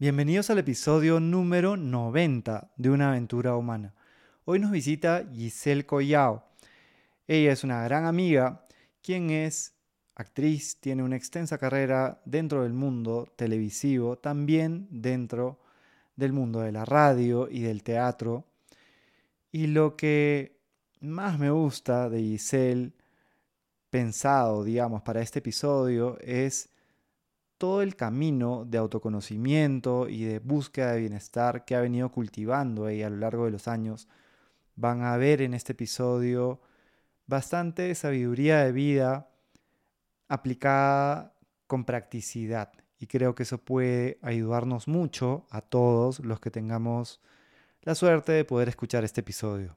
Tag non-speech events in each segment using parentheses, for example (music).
Bienvenidos al episodio número 90 de Una aventura humana. Hoy nos visita Giselle Collao. Ella es una gran amiga, quien es actriz, tiene una extensa carrera dentro del mundo televisivo, también dentro del mundo de la radio y del teatro. Y lo que más me gusta de Giselle, pensado, digamos, para este episodio, es todo el camino de autoconocimiento y de búsqueda de bienestar que ha venido cultivando ella a lo largo de los años, van a ver en este episodio bastante sabiduría de vida aplicada con practicidad. Y creo que eso puede ayudarnos mucho a todos los que tengamos la suerte de poder escuchar este episodio.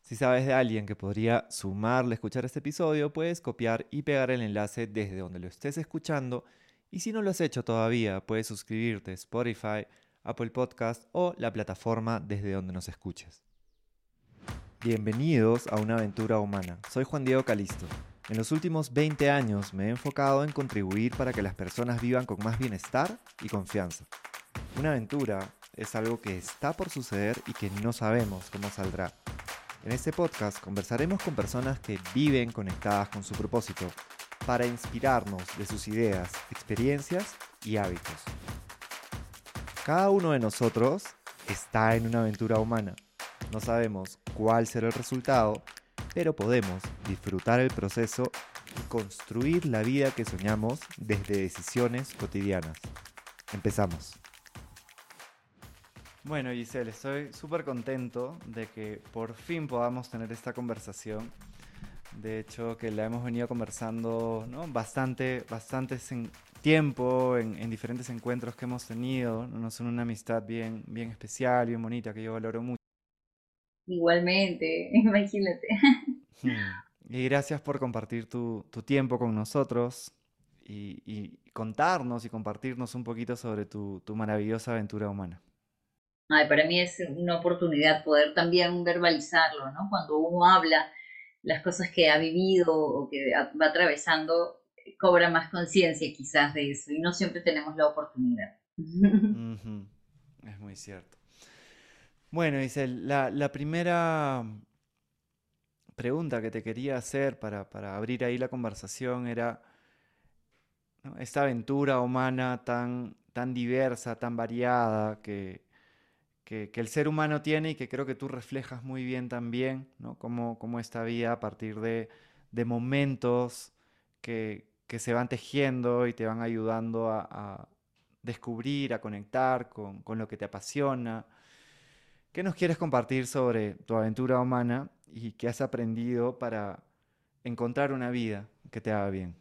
Si sabes de alguien que podría sumarle a escuchar este episodio, puedes copiar y pegar el enlace desde donde lo estés escuchando y si no lo has hecho todavía, puedes suscribirte a Spotify, Apple Podcast o la plataforma desde donde nos escuches. Bienvenidos a una aventura humana. Soy Juan Diego Calisto. En los últimos 20 años me he enfocado en contribuir para que las personas vivan con más bienestar y confianza. Una aventura es algo que está por suceder y que no sabemos cómo saldrá. En este podcast conversaremos con personas que viven conectadas con su propósito para inspirarnos de sus ideas, experiencias y hábitos. Cada uno de nosotros está en una aventura humana. No sabemos cuál será el resultado, pero podemos disfrutar el proceso y construir la vida que soñamos desde decisiones cotidianas. Empezamos. Bueno, Giselle, estoy súper contento de que por fin podamos tener esta conversación de hecho, que la hemos venido conversando ¿no? bastante, bastante tiempo en, diferentes encuentros que hemos tenido. ¿no? Son una amistad bien, bien especial, bien bonita, que yo valoro mucho. Igualmente, (laughs) imagínate. Hmm. Y gracias por compartir tu, tu tiempo con nosotros y, y, contarnos y compartirnos un poquito sobre tu, tu maravillosa aventura humana. Ay, para mí es una oportunidad poder también verbalizarlo, ¿no? Cuando uno habla las cosas que ha vivido o que va atravesando, cobra más conciencia quizás de eso y no siempre tenemos la oportunidad. Es muy cierto. Bueno, dice la, la, primera pregunta que te quería hacer para, para abrir ahí la conversación era esta aventura humana tan, tan diversa, tan variada, que, que, el ser humano tiene y que creo que tú reflejas muy bien también, ¿no? Cómo, esta vida a partir de, momentos que, se van tejiendo y te van ayudando a, descubrir, a conectar con, lo que te apasiona. ¿Qué nos quieres compartir sobre tu aventura humana y qué has aprendido para encontrar una vida que te haga bien?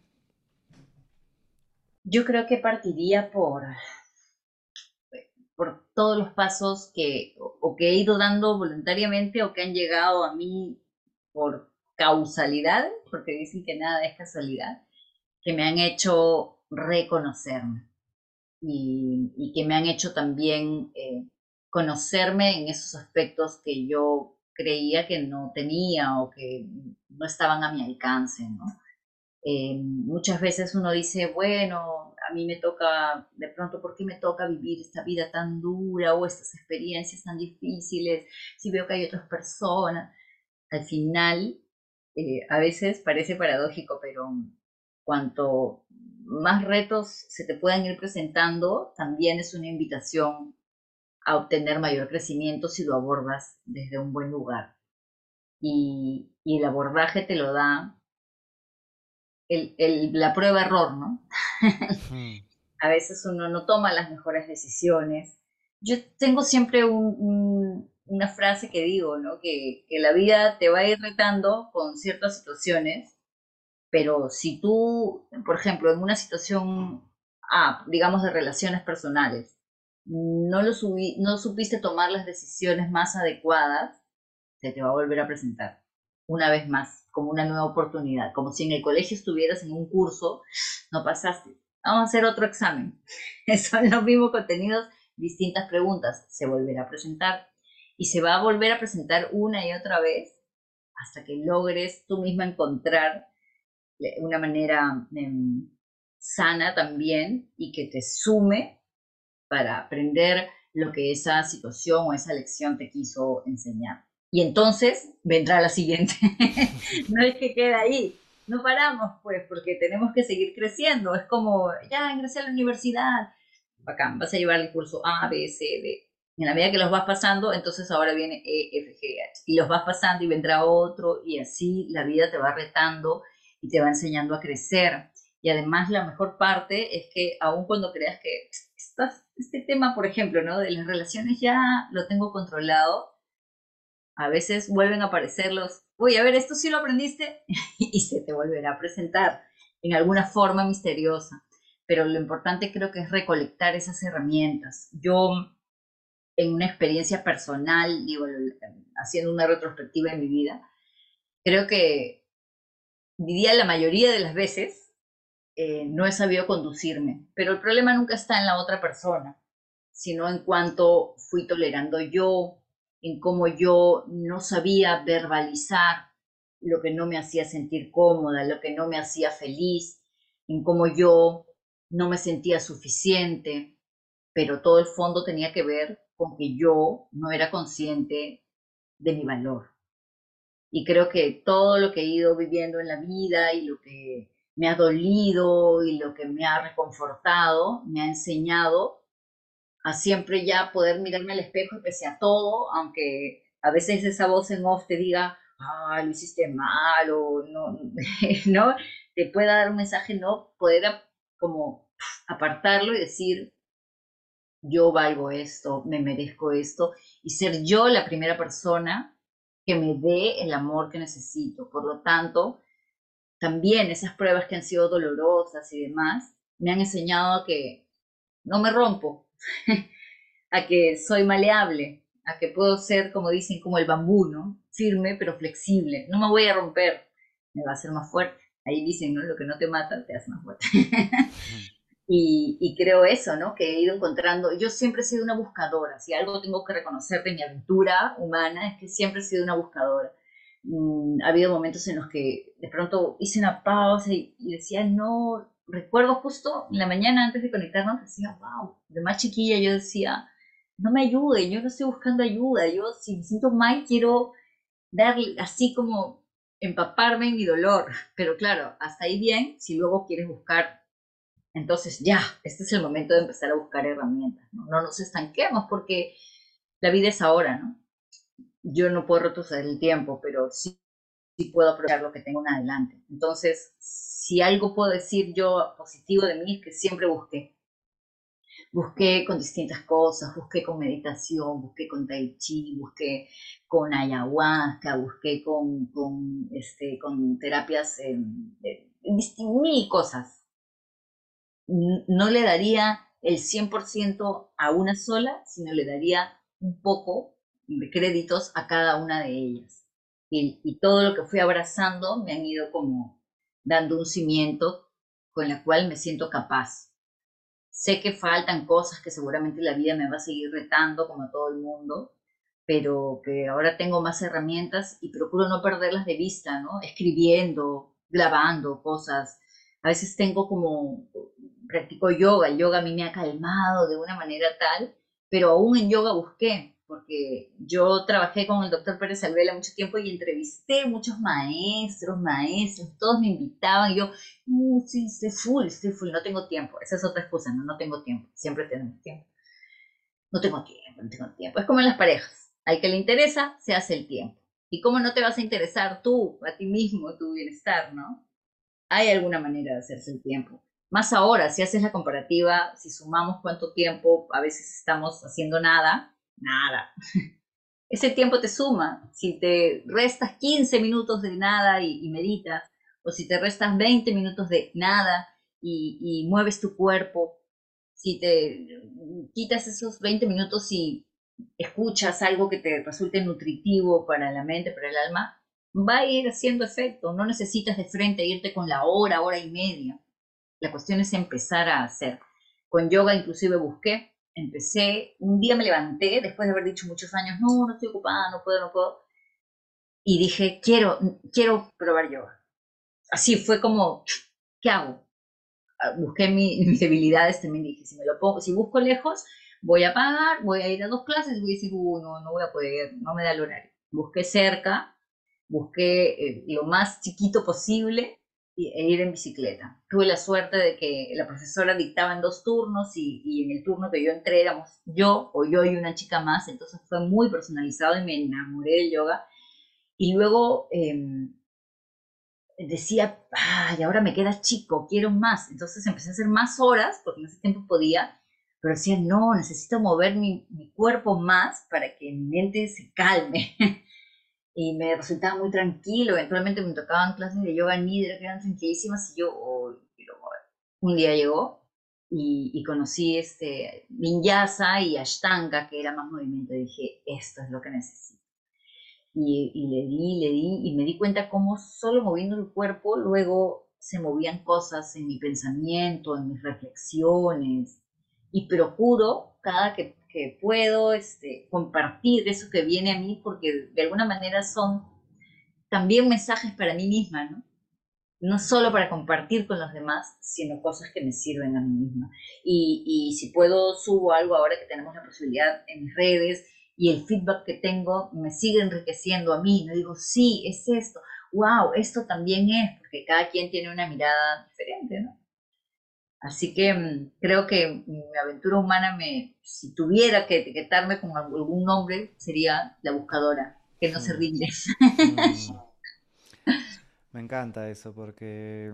Yo creo que partiría por por todos los pasos que o que he ido dando voluntariamente o que han llegado a mí por causalidad, porque dicen que nada es casualidad, que me han hecho reconocerme y, que me han hecho también eh, conocerme en esos aspectos que yo creía que no tenía o que no estaban a mi alcance, ¿no? Eh, muchas veces uno dice, bueno, a mí me toca, de pronto, ¿por qué me toca vivir esta vida tan dura o estas experiencias tan difíciles? Si veo que hay otras personas. Al final, eh, a veces parece paradójico, pero cuanto más retos se te puedan ir presentando, también es una invitación a obtener mayor crecimiento si lo abordas desde un buen lugar. Y, y el abordaje te lo da el, la prueba-error, ¿no? a veces uno no toma las mejores decisiones. Yo tengo siempre una frase que digo, ¿no? Que, que la vida te va a ir retando con ciertas situaciones, pero si tú, por ejemplo, en una situación, ah, digamos, de relaciones personales, no, lo subí, no supiste tomar las decisiones más adecuadas, se te va a volver a presentar una vez más como una nueva oportunidad, como si en el colegio estuvieras en un curso, no pasaste. Vamos a hacer otro examen. (laughs) Son los mismos contenidos, distintas preguntas. Se volverá a presentar y se va a volver a presentar una y otra vez hasta que logres tú misma encontrar una manera em, sana también y que te sume para aprender lo que esa situación o esa lección te quiso enseñar. Y entonces vendrá la siguiente. (laughs) no es que quede ahí, no paramos pues, porque tenemos que seguir creciendo. Es como, ya ingresé a la universidad, bacán, vas a llevar el curso A, B, C, D. En la medida que los vas pasando, entonces ahora viene E, F, G, H. Y los vas pasando y vendrá otro y así la vida te va retando y te va enseñando a crecer. Y además la mejor parte es que aun cuando creas que estás, este tema, por ejemplo, ¿no? de las relaciones ya lo tengo controlado, a veces vuelven a aparecer los, uy, a ver, esto sí lo aprendiste (laughs) y se te volverá a presentar en alguna forma misteriosa. Pero lo importante creo que es recolectar esas herramientas. Yo, en una experiencia personal, digo, haciendo una retrospectiva de mi vida, creo que diría la mayoría de las veces eh, no he sabido conducirme, pero el problema nunca está en la otra persona, sino en cuanto fui tolerando yo, en cómo yo no sabía verbalizar lo que no me hacía sentir cómoda, lo que no me hacía feliz, en cómo yo no me sentía suficiente, pero todo el fondo tenía que ver con que yo no era consciente de mi valor. Y creo que todo lo que he ido viviendo en la vida y lo que me ha dolido y lo que me ha reconfortado, me ha enseñado a siempre ya poder mirarme al espejo y pese a todo, aunque a veces esa voz en off te diga, ah, lo hiciste mal o no, (laughs) ¿no? Te pueda dar un mensaje, no, poder como apartarlo y decir, yo valgo esto, me merezco esto, y ser yo la primera persona que me dé el amor que necesito. Por lo tanto, también esas pruebas que han sido dolorosas y demás, me han enseñado que no me rompo, (laughs) a que soy maleable, a que puedo ser, como dicen, como el bambú, ¿no? Firme pero flexible. No me voy a romper, me va a hacer más fuerte. Ahí dicen, ¿no? Lo que no te mata te hace más fuerte. (laughs) y, y, creo eso, ¿no? Que he ido encontrando. Yo siempre he sido una buscadora. Si algo tengo que reconocer de mi aventura humana es que siempre he sido una buscadora. Mm, ha habido momentos en los que de pronto hice una pausa y decía, no, recuerdo justo en la mañana antes de conectarnos, decía, wow, de más chiquilla yo decía, no me ayude, yo no estoy buscando ayuda, yo si me siento mal quiero darle así como empaparme en mi dolor, pero claro, hasta ahí bien, si luego quieres buscar, entonces ya, este es el momento de empezar a buscar herramientas, no, no nos estanquemos porque la vida es ahora, ¿no? Yo no puedo retroceder el tiempo, pero sí, sí puedo aprovechar lo que tengo en adelante. Entonces, si algo puedo decir yo positivo de mí es que siempre busqué. Busqué con distintas cosas, busqué con meditación, busqué con tai chi, busqué con ayahuasca, busqué con, con, este, con terapias, en mil cosas. No le daría el 100% a una sola, sino le daría un poco de créditos a cada una de ellas. Y todo lo que fui abrazando me han ido como dando un cimiento con el cual me siento capaz. Sé que faltan cosas que seguramente la vida me va a seguir retando como a todo el mundo, pero que ahora tengo más herramientas y procuro no perderlas de vista, ¿no? Escribiendo, grabando cosas. A veces tengo como, practico yoga, el yoga a mí me ha calmado de una manera tal, pero aún en yoga busqué, porque yo trabajé con el doctor Pérez Alvela mucho tiempo y entrevisté muchos maestros, maestros, todos me invitaban y yo, uh, sí, estoy full, estoy full, no tengo tiempo. Esa es otra excusa, no, no tengo tiempo, siempre tenemos tiempo. No tengo tiempo, no tengo tiempo. Es como en las parejas, al que le interesa, se hace el tiempo. ¿Y cómo no te vas a interesar tú, a ti mismo, tu bienestar, no? Hay alguna manera de hacerse el tiempo. Más ahora, si haces la comparativa, si sumamos cuánto tiempo a veces estamos haciendo nada, nada. (laughs) Ese tiempo te suma. Si te restas 15 minutos de nada y, meditas, o si te restas 20 minutos de nada y, mueves tu cuerpo, si te quitas esos 20 minutos y escuchas algo que te resulte nutritivo para la mente, para el alma, va a ir haciendo efecto. No necesitas de frente irte con la hora, hora y media. La cuestión es empezar a hacer. Con yoga inclusive busqué empecé, un día me levanté después de haber dicho muchos años, no, no estoy ocupada, no puedo, no puedo. Y dije, quiero, quiero probar yoga. Así fue como, ¿qué hago? busqué (laughs) mis debilidades, también dije, si me lo pongo, si busco lejos, voy a pagar, voy a ir a dos clases, voy a decir, no, no voy a poder, no me da el horario. Busqué cerca, busqué eh, lo más chiquito posible e ir en bicicleta. Tuve la suerte de que la profesora dictaba en dos turnos y, en el turno que yo entré éramos yo o yo y una chica más, entonces fue muy personalizado y me enamoré del yoga. Y luego em, decía, ay, ahora me queda chico, quiero más. Entonces empecé a hacer más horas, porque en ese tiempo podía, pero decía, no, necesito mover mi, mi cuerpo más para que mi mente se calme. (laughs) y me resultaba muy tranquilo. Eventualmente me tocaban clases de yoga nidra que eran tranquilísimas y yo, oh, un día llegó y, y, conocí este vinyasa y ashtanga, que era más movimiento. Y dije, esto es lo que necesito. Y, y le di, le di, y me di cuenta cómo solo moviendo el cuerpo luego se movían cosas en mi pensamiento, en mis reflexiones. Y procuro cada que que puedo este, compartir eso que viene a mí, porque de alguna manera son también mensajes para mí misma, ¿no? No solo para compartir con los demás, sino cosas que me sirven a mí misma. Y, y si puedo, subo algo ahora que tenemos la posibilidad en mis redes y el feedback que tengo me sigue enriqueciendo a mí. No digo, sí, es esto, wow, esto también es, porque cada quien tiene una mirada diferente, ¿no? Así que mm, creo que mi aventura humana, me, si tuviera que etiquetarme con algún nombre, sería la buscadora, que no se mm. rinde. Mm. Me encanta eso porque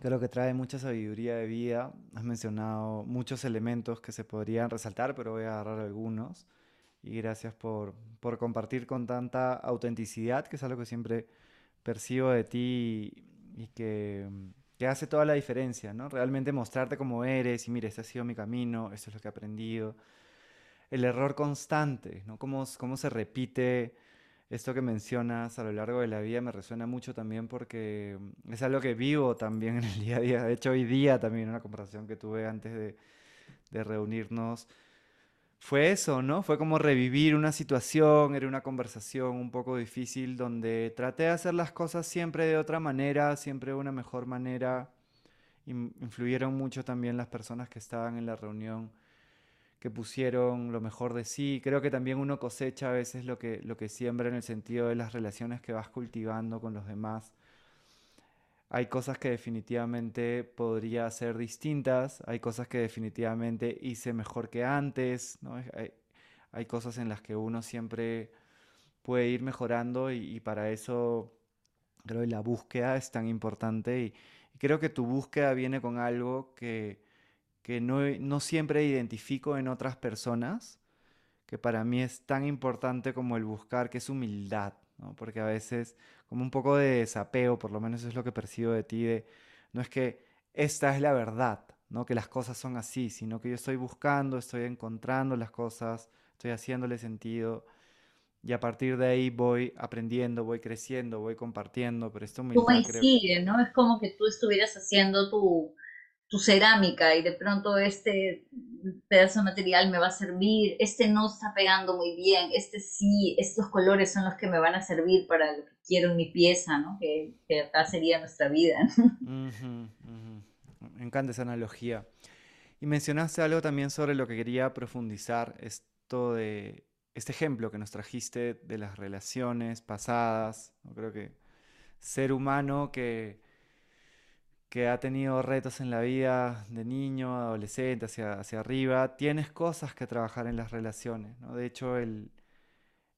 creo que trae mucha sabiduría de vida. Has mencionado muchos elementos que se podrían resaltar, pero voy a agarrar algunos. Y gracias por, por compartir con tanta autenticidad, que es algo que siempre percibo de ti y que que hace toda la diferencia, ¿no? Realmente mostrarte cómo eres y mire, este ha sido mi camino, esto es lo que he aprendido. El error constante, ¿no? Cómo, cómo se repite esto que mencionas a lo largo de la vida me resuena mucho también porque es algo que vivo también en el día a día. De hecho, hoy día también una conversación que tuve antes de reunirnos, fue eso, ¿no? Fue como revivir una situación, era una conversación un poco difícil donde traté de hacer las cosas siempre de otra manera, siempre de una mejor manera. Influyeron mucho también las personas que estaban en la reunión, que pusieron lo mejor de sí. Creo que también uno cosecha a veces lo que, lo que siembra en el sentido de las relaciones que vas cultivando con los demás hay cosas que definitivamente podría ser distintas, hay cosas que definitivamente hice mejor que antes, ¿no? hay, cosas en las que uno siempre puede ir mejorando y, para eso creo que la búsqueda es tan importante y, creo que tu búsqueda viene con algo que, que no, no siempre identifico en otras personas, que para mí es tan importante como el buscar, que es humildad, ¿no? porque a veces como un poco de desapego, por lo menos es lo que percibo de ti, de no es que esta es la verdad, ¿no? que las cosas son así, sino que yo estoy buscando, estoy encontrando las cosas, estoy haciéndole sentido y a partir de ahí voy aprendiendo, voy creciendo, voy compartiendo, pero esto me... Tú sigue, ¿no? Es como que tú estuvieras haciendo tu, tu cerámica y de pronto este pedazo de material me va a servir, este no está pegando muy bien, este sí, estos colores son los que me van a servir para lo que quiero en mi pieza, ¿no? Que, acá sería nuestra vida. Me encanta esa analogía. Y mencionaste algo también sobre lo que quería profundizar, esto de este ejemplo que nos trajiste de las relaciones pasadas, ¿no? creo que ser humano que que ha tenido retos en la vida de niño, adolescente, hacia, hacia arriba, tienes cosas que trabajar en las relaciones. ¿no? De hecho, el,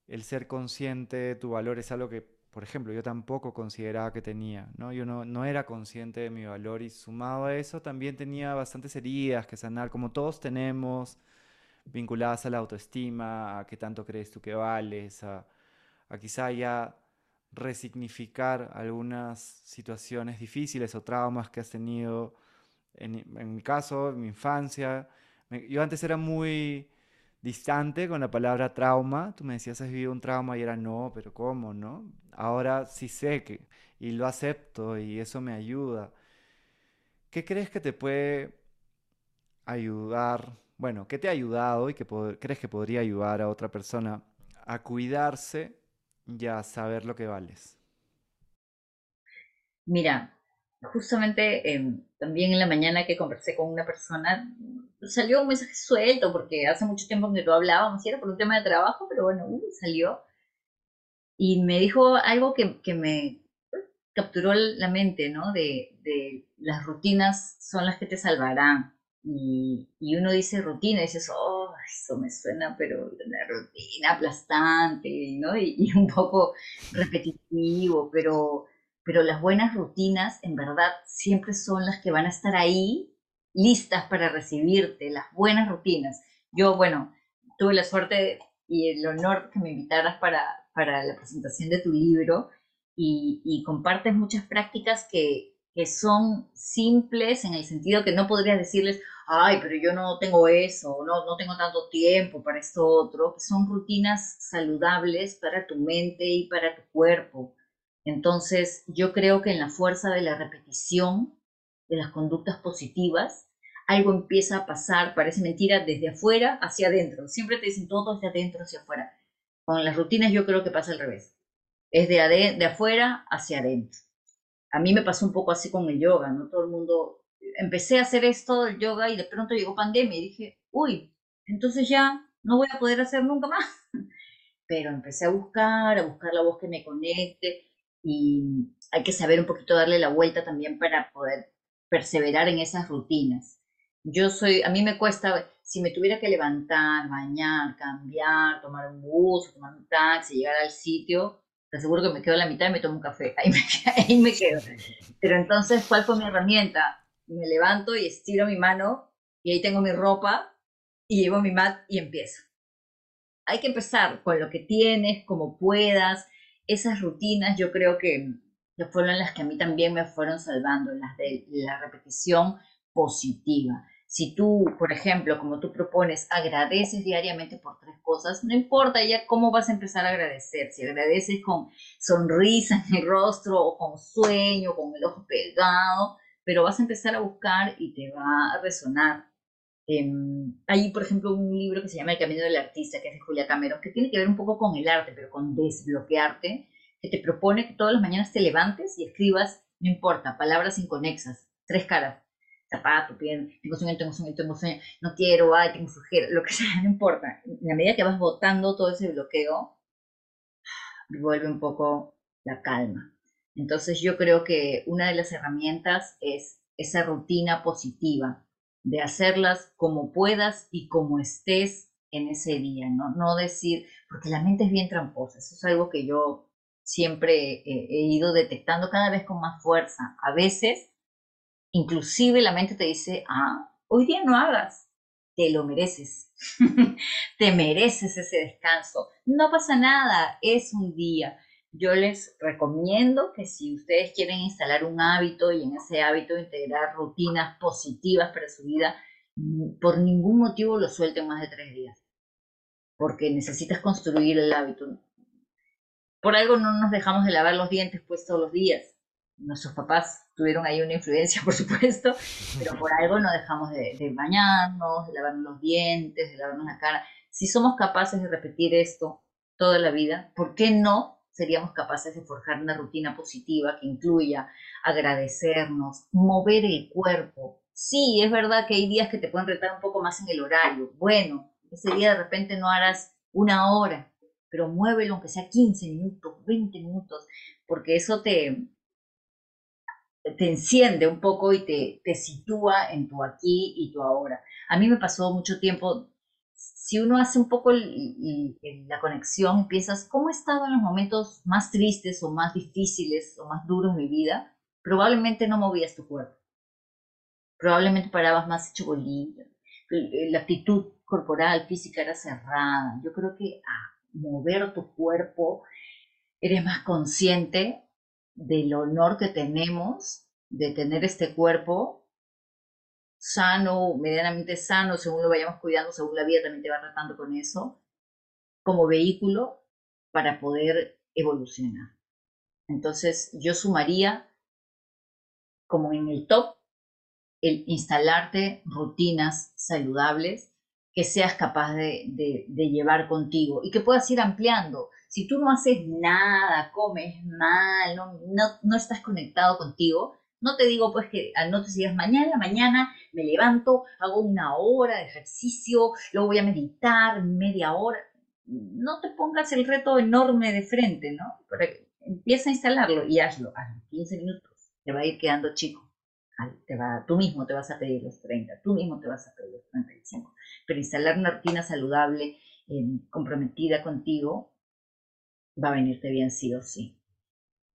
el, ser consciente de tu valor es algo que, por ejemplo, yo tampoco consideraba que tenía. ¿no? Yo no, no era consciente de mi valor y sumado a eso también tenía bastantes heridas que sanar, como todos tenemos, vinculadas a la autoestima, a qué tanto crees tú que vales, a, a quizá ya resignificar algunas situaciones difíciles o traumas que has tenido. En, mi caso, en mi infancia, yo antes era muy distante con la palabra trauma. Tú me decías, has vivido un trauma y era no, pero ¿cómo, no? Ahora sí sé que, y lo acepto y eso me ayuda. ¿Qué crees que te puede ayudar? Bueno, ¿qué te ha ayudado y que crees que podría ayudar a otra persona a cuidarse ya saber lo que vales? Mira, justamente em, también en la mañana que conversé con una persona, salió un mensaje suelto, porque hace mucho tiempo que no hablábamos, era por un tema de trabajo, pero bueno, uh, salió. Y me dijo algo que, que me capturó la mente, ¿no? De, de, las rutinas son las que te salvarán. Y, y uno dice rutina y dices, oh, eso me suena, pero una rutina aplastante, ¿no? Y, y un poco repetitivo, pero pero las buenas rutinas en verdad siempre son las que van a estar ahí listas para recibirte, las buenas rutinas. Yo, bueno, tuve la suerte y el honor que me invitaras para, para la presentación de tu libro y, compartes muchas prácticas que, que son simples en el sentido que no podrías decirles, ay, pero yo no tengo eso, no, no tengo tanto tiempo para esto otro, son rutinas saludables para tu mente y para tu cuerpo. Entonces, yo creo que en la fuerza de la repetición de las conductas positivas, algo empieza a pasar, parece mentira, desde afuera hacia adentro. Siempre te dicen todo desde adentro hacia afuera. Con las rutinas yo creo que pasa al revés. Es de, de afuera hacia adentro. A mí me pasó un poco así con el yoga, ¿no? Todo el mundo... Empecé a hacer esto, el yoga, y de pronto llegó pandemia y dije, uy, entonces ya no voy a poder hacer nunca más. (laughs) Pero empecé a buscar, a buscar la voz que me conecte, y hay que saber un poquito darle la vuelta también para poder perseverar en esas rutinas. Yo soy, a mí me cuesta, si me tuviera que levantar, bañar, cambiar, tomar un bus, tomar un taxi, llegar al sitio, te aseguro que me quedo a la mitad y me tomo un café, (laughs) ahí me, ahí me quedo. Pero entonces, ¿cuál fue mi herramienta? Me levanto y estiro mi mano y ahí tengo mi ropa y llevo mi mat y empiezo. Hay que empezar con lo que tienes, como puedas, esas rutinas yo creo que, fueron las que a mí también me fueron salvando, las de la repetición positiva. Si tú, por ejemplo, como tú propones, agradeces diariamente por tres cosas, no importa ya cómo vas a empezar a agradecer. Si agradeces con sonrisa en el rostro o con sueño, con el ojo pegado, pero vas a empezar a buscar y te va a resonar. Em, hay, por ejemplo, un libro que se llama El Camino del Artista, que es de Julia Cameron, que tiene que ver un poco con el arte, pero con desbloquearte, que te propone que todas las mañanas te levantes y escribas, no importa, palabras inconexas, tres caras, zapato, pie, tengo sueño, tengo sueño, tengo sueño, no quiero, ay, tengo flojera, lo que sea, (laughs) no importa. En la medida que vas botando todo ese bloqueo, vuelve un poco la calma. Entonces yo creo que una de las herramientas es esa rutina positiva, de hacerlas como puedas y como estés en ese día, ¿no? No decir, porque la mente es bien tramposa, eso es algo que yo siempre he, ido detectando cada vez con más fuerza. A veces, inclusive la mente te dice, ah, hoy día no hagas, te lo mereces, (laughs) te mereces ese descanso, no pasa nada, es un día yo les recomiendo que si ustedes quieren instalar un hábito y en ese hábito integrar rutinas positivas para su vida, mm, por ningún motivo lo suelten más de tres días, porque necesitas construir el hábito. Por algo no nos dejamos de lavar los dientes pues todos los días. Nuestros papás tuvieron ahí una influencia, (laughs) por supuesto, pero por algo no dejamos de, de bañarnos, de lavarnos los dientes, de lavarnos la cara. Si somos capaces de repetir esto toda la vida, ¿por qué no seríamos capaces de forjar una rutina positiva que incluya agradecernos, mover el cuerpo. Sí, es verdad que hay días que te pueden retar un poco más en el horario. Bueno, ese día de repente no harás una hora, pero muévelo aunque sea 15 minutos, 20 minutos, porque eso te, te enciende un poco y te, te sitúa en tu aquí y tu ahora. A mí me pasó mucho tiempo si uno hace un poco la conexión y piensas, ¿cómo he estado en los momentos más tristes o más difíciles o más duros de mi vida? Probablemente no movías tu cuerpo. Probablemente parabas más hecho bolillo. La actitud corporal, física era cerrada. Yo creo que a mover tu cuerpo eres más consciente del honor que tenemos de tener este cuerpo sano, medianamente sano, según lo vayamos cuidando, según la vida también te va tratando con eso, como vehículo para poder evolucionar. Entonces yo sumaría como en el top el instalarte rutinas saludables que seas capaz de, llevar contigo y que puedas ir ampliando. Si tú no haces nada, comes mal, no, no estás conectado contigo, No te digo pues que no te sigas mañana, mañana me levanto, hago una hora de ejercicio, luego voy a meditar media hora. No te pongas el reto enorme de frente, ¿no? Pero empieza a instalarlo y hazlo, hazlo, 15 minutos, te va a ir quedando chico. Te va, tú mismo te vas a pedir los 30, tú mismo te vas a pedir los 35. Pero instalar una rutina saludable, eh, comprometida contigo, va a venirte bien sí o sí.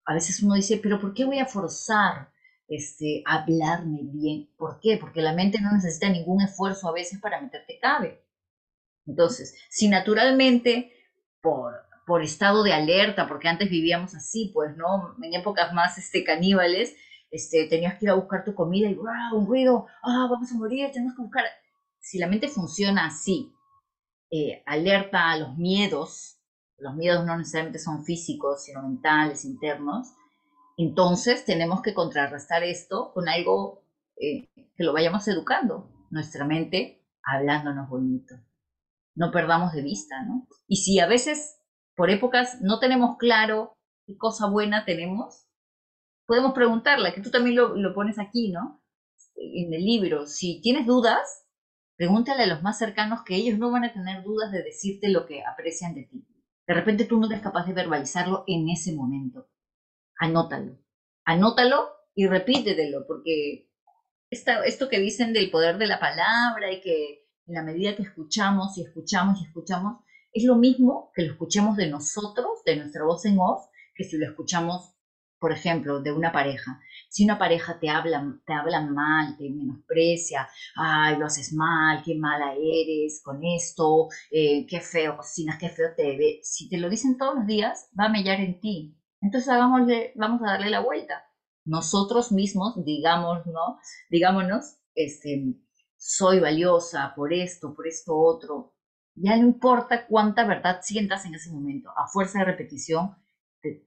A veces uno dice, pero ¿por qué voy a forzar este, hablarme bien? ¿Por qué? Porque la mente no necesita ningún esfuerzo a veces para meterte cabe. Entonces, si naturalmente por, por estado de alerta, porque antes vivíamos así, pues, ¿no? En épocas más este, caníbales, este, tenías que ir a buscar tu comida y ¡wow! un ruido, ah, vamos a morir, tenemos que buscar. Si la mente funciona así, eh, alerta a los miedos, los miedos no necesariamente son físicos, sino mentales, internos, entonces tenemos que contrarrestar esto con algo eh, que lo vayamos educando, nuestra mente hablándonos bonito. No perdamos de vista, ¿no? Y si a veces por épocas no tenemos claro qué cosa buena tenemos, podemos preguntarla, que tú también lo, lo pones aquí, ¿no? En el libro. Si tienes dudas, pregúntale a los más cercanos que ellos no van a tener dudas de decirte lo que aprecian de ti. De repente tú no eres capaz de verbalizarlo en ese momento. Anótalo. Anótalo y repítetelo, porque esto que dicen del poder de la palabra y que en la medida que escuchamos y escuchamos y escuchamos, es lo mismo que lo escuchemos de nosotros, de nuestra voz en off, que si lo escuchamos por ejemplo, de una pareja. Si una pareja te habla, te habla mal, te menosprecia, ay, lo haces mal, qué mala eres con esto, eh, qué feo cocinas, qué feo te ve. Si te lo dicen todos los días, va a mellar en ti. Entonces hagámosle, vamos a darle la vuelta. Nosotros mismos, digamos, ¿no? Digámonos, este, soy valiosa por esto, por esto otro. Ya no importa cuánta verdad sientas en ese momento. A fuerza de repetición,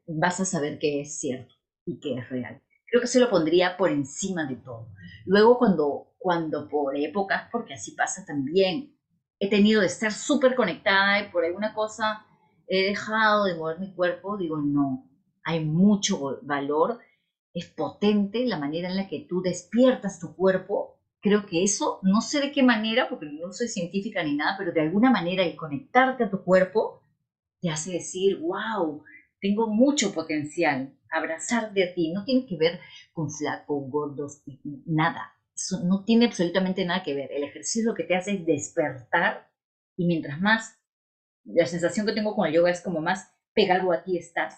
vas a saber que es cierto y que es real. Creo que se lo pondría por encima de todo. Luego cuando, cuando por épocas, porque así pasa también, he tenido de estar súper conectada y por alguna cosa he dejado de mover mi cuerpo, digo, no, hay mucho valor, es potente la manera en la que tú despiertas tu cuerpo. Creo que eso, no sé de qué manera, porque no soy científica ni nada, pero de alguna manera el conectarte a tu cuerpo te hace decir, wow, tengo mucho potencial. Abrazar de ti no tiene que ver con flacos, gordos, nada. Eso no tiene absolutamente nada que ver. El ejercicio lo que te hace es despertar y mientras más, la sensación que tengo con el yoga es como más pegado a ti estás,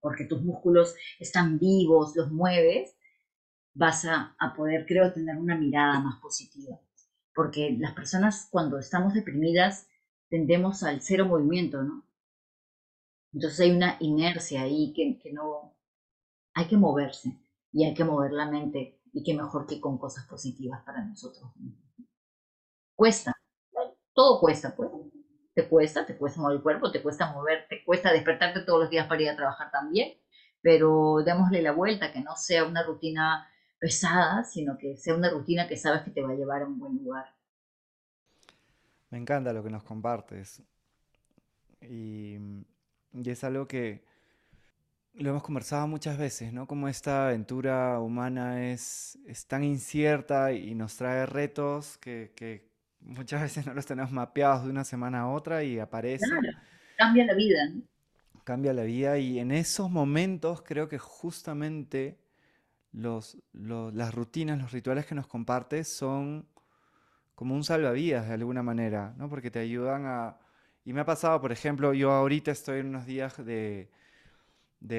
porque tus músculos están vivos, los mueves, vas a, a poder, creo, tener una mirada más positiva. Porque las personas cuando estamos deprimidas tendemos al cero movimiento, ¿no? Entonces hay una inercia ahí que, no... Hay que moverse y hay que mover la mente y que mejor que con cosas positivas para nosotros. Cuesta, todo cuesta, pues. Te cuesta, te cuesta mover el cuerpo, te cuesta mover, te cuesta despertarte todos los días para ir a trabajar también, pero démosle la vuelta, que no sea una rutina pesada, sino que sea una rutina que sabes que te va a llevar a un buen lugar. Me encanta lo que nos compartes. Y y es algo que lo hemos conversado muchas veces, ¿no? Como esta aventura humana es, es tan incierta y nos trae retos que, muchas veces no los tenemos mapeados de una semana a otra y aparece. cambia la vida. Cambia la vida y en esos momentos creo que justamente los, las rutinas, los rituales que nos compartes son como un salvavidas de alguna manera, ¿no? Porque te ayudan a, y me ha pasado, por ejemplo, yo ahorita estoy en unos días de,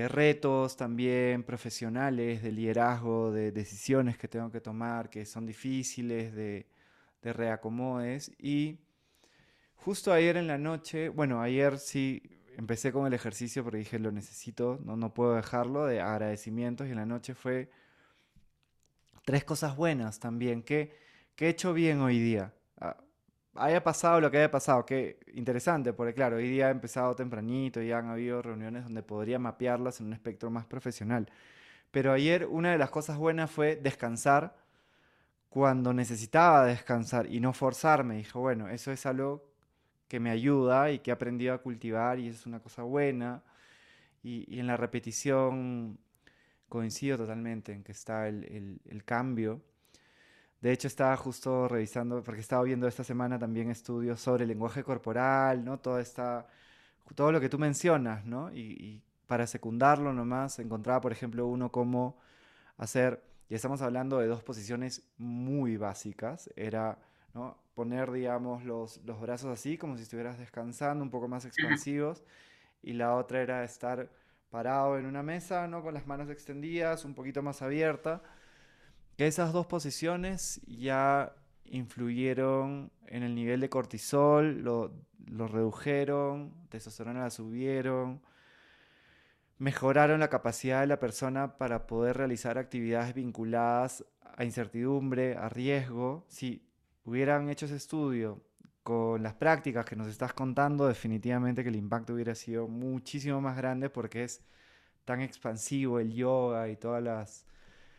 retos también profesionales, de liderazgo, de decisiones que tengo que tomar, que son difíciles, de, reacomodes. Y justo ayer en la noche, bueno, ayer sí empecé con el ejercicio porque dije lo necesito, no, no puedo dejarlo, de agradecimientos. Y en la noche fue tres cosas buenas también, que, que he hecho bien hoy día. Haya pasado lo que haya pasado, qué interesante, porque claro, hoy día ha empezado tempranito y han habido reuniones donde podría mapearlas en un espectro más profesional. Pero ayer una de las cosas buenas fue descansar cuando necesitaba descansar y no forzarme. Dije, bueno, eso es algo que me ayuda y que he aprendido a cultivar y es una cosa buena. Y, en la repetición coincido totalmente en que está el, cambio. De hecho, estaba justo revisando, porque estaba viendo esta semana también estudios sobre el lenguaje corporal, ¿no? Todo, esta, todo lo que tú mencionas, ¿no? Y, y para secundarlo nomás, encontraba, por ejemplo, uno como hacer, y estamos hablando de dos posiciones muy básicas, era ¿no? poner, digamos, los, los brazos así, como si estuvieras descansando, un poco más expansivos, y la otra era estar parado en una mesa, ¿no? Con las manos extendidas, un poquito más abierta. Que esas dos posiciones ya influyeron en el nivel de cortisol, lo, redujeron, testosterona la subieron, mejoraron la capacidad de la persona para poder realizar actividades vinculadas a incertidumbre, a riesgo. Si hubieran hecho ese estudio con las prácticas que nos estás contando, definitivamente que el impacto hubiera sido muchísimo más grande porque es tan expansivo el yoga y todas las...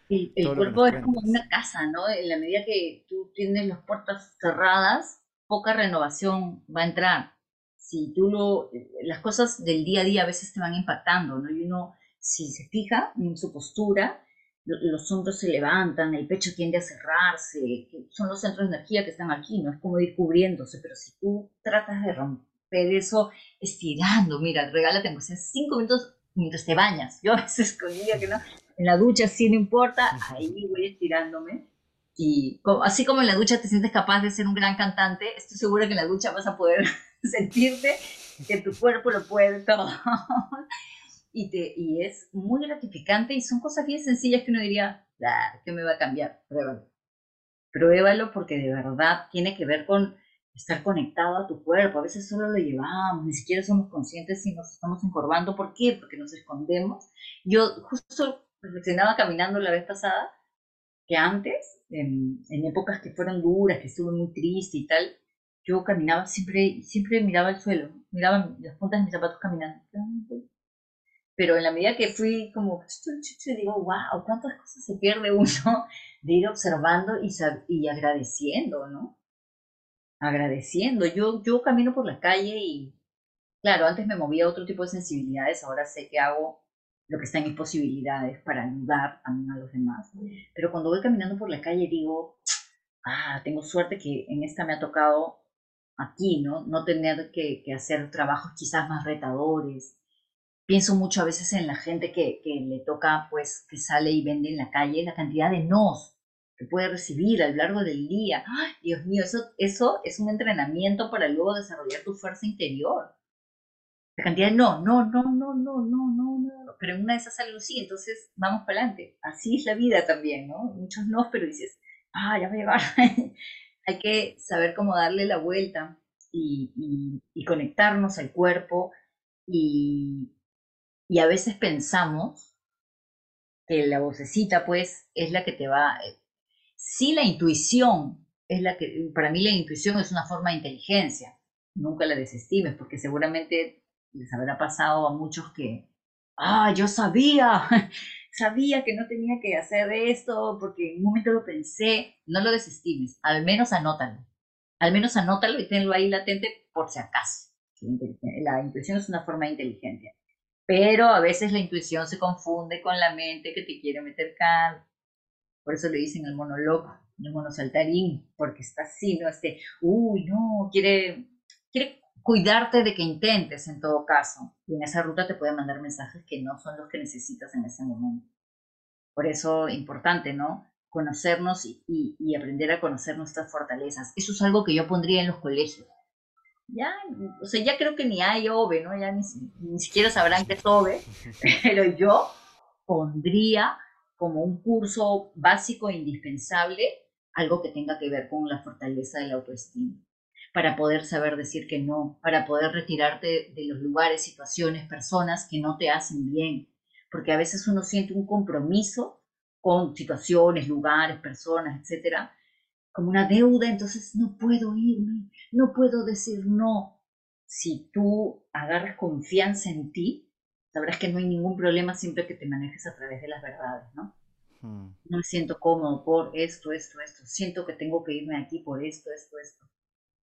El, cuerpo es como una casa, ¿no? En la medida que tú tienes las puertas cerradas, poca renovación va a entrar si tú lo, las cosas del día a día a veces te van impactando, ¿no? Y uno, si se fija en su postura, los hombros se levantan, el pecho tiende a cerrarse, son los centros de energía que están aquí, no es como ir cubriéndose, pero si tú tratas de romper eso estirando, mira, regálate aunque sea cinco minutos mientras te bañas, yo a veces (laughs) escondía que no, en la ducha sí no importa, ahí voy estirándome, y así como en la ducha te sientes capaz de ser un gran cantante, estoy segura que en la ducha vas a poder (laughs) sentirte que tu cuerpo lo puede todo. (laughs) y, te, y es muy gratificante y son cosas bien sencillas que uno diría, ah, ¿qué me va a cambiar? Pruébalo. Pruébalo porque de verdad tiene que ver con estar conectado a tu cuerpo. A veces solo lo llevamos, ni siquiera somos conscientes si nos estamos encorvando. ¿Por qué? Porque nos escondemos. Yo justo reflexionaba caminando la vez pasada que antes, en, épocas que fueron duras, que estuve muy triste y tal, yo caminaba siempre, siempre miraba el suelo, miraba las puntas de mis zapatos caminando. Pero en la medida que fui como, digo, wow, cuántas cosas se pierde uno (laughs) de ir observando y, y agradeciendo, ¿no? Agradeciendo. Yo, yo camino por la calle y, claro, antes me movía otro tipo de sensibilidades, ahora sé que hago lo que está en mis posibilidades para ayudar también a los demás. Pero cuando voy caminando por la calle digo, ah, tengo suerte que en esta me ha tocado aquí, ¿no? No tener que, hacer trabajos quizás más retadores. Pienso mucho a veces en la gente que, le toca, pues, que sale y vende en la calle, la cantidad de nos que puede recibir a lo largo del día. ¡Ay, Dios mío, eso, eso es un entrenamiento para luego desarrollar tu fuerza interior. La cantidad de no, no, no, no, no, no, no, no. Pero en una de esas sale sí, entonces vamos para adelante. Así es la vida también, ¿no? Muchos no, pero dices, ah, ya voy a llevar. hay que saber cómo darle la vuelta y, conectarnos al cuerpo y, a veces pensamos que la vocecita pues es la que te va, eh, sí la intuición es la que, para mí la intuición es una forma de inteligencia, nunca la desestimes porque seguramente les habrá pasado a muchos que, ah, yo sabía, (laughs) sabía que no tenía que hacer esto porque en un momento lo pensé, no lo desestimes, al menos anótalo. Al menos anótalo y tenlo ahí latente por si acaso. La intuición es una forma de inteligencia. Pero a veces la intuición se confunde con la mente que te quiere meter cal. Por eso le dicen el monoloco, el monosaltarín, porque está así, ¿no? Este, uy, no, quiere, quiere cuidarte de que intentes en todo caso. Y en esa ruta te puede mandar mensajes que no son los que necesitas en ese momento. Por eso, importante, ¿no? Conocernos y, aprender a conocer nuestras fortalezas. Eso es algo que yo pondría en los colegios. Ya, o sea, ya creo que ni hay OVE, ¿no? Ya ni, ni siquiera sabrán qué es OVE, (laughs) pero yo pondría como un curso básico e indispensable algo que tenga que ver con la fortaleza de la autoestima para poder saber decir que no, para poder retirarte de los lugares, situaciones, personas que no te hacen bien, porque a veces uno siente un compromiso con situaciones, lugares, personas, etcétera, como una deuda, entonces no puedo irme, no puedo decir no. Si tú agarras confianza en ti, sabrás que no hay ningún problema siempre que te manejes a través de las verdades, ¿no? Hmm. No me siento cómodo por esto, esto, esto. Siento que tengo que irme aquí por esto, esto, esto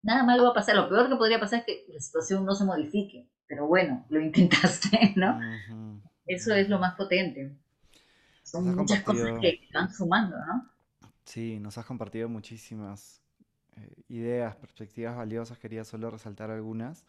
nada malo va a pasar. Lo peor que podría pasar es que la situación no se modifique, pero bueno, (laughs) lo intentaste, ¿no? Eso es lo más potente. son muchas cosas que van sumando, ¿no? Sí, nos has compartido muchísimas eh, ideas, perspectivas valiosas, quería solo resaltar algunas.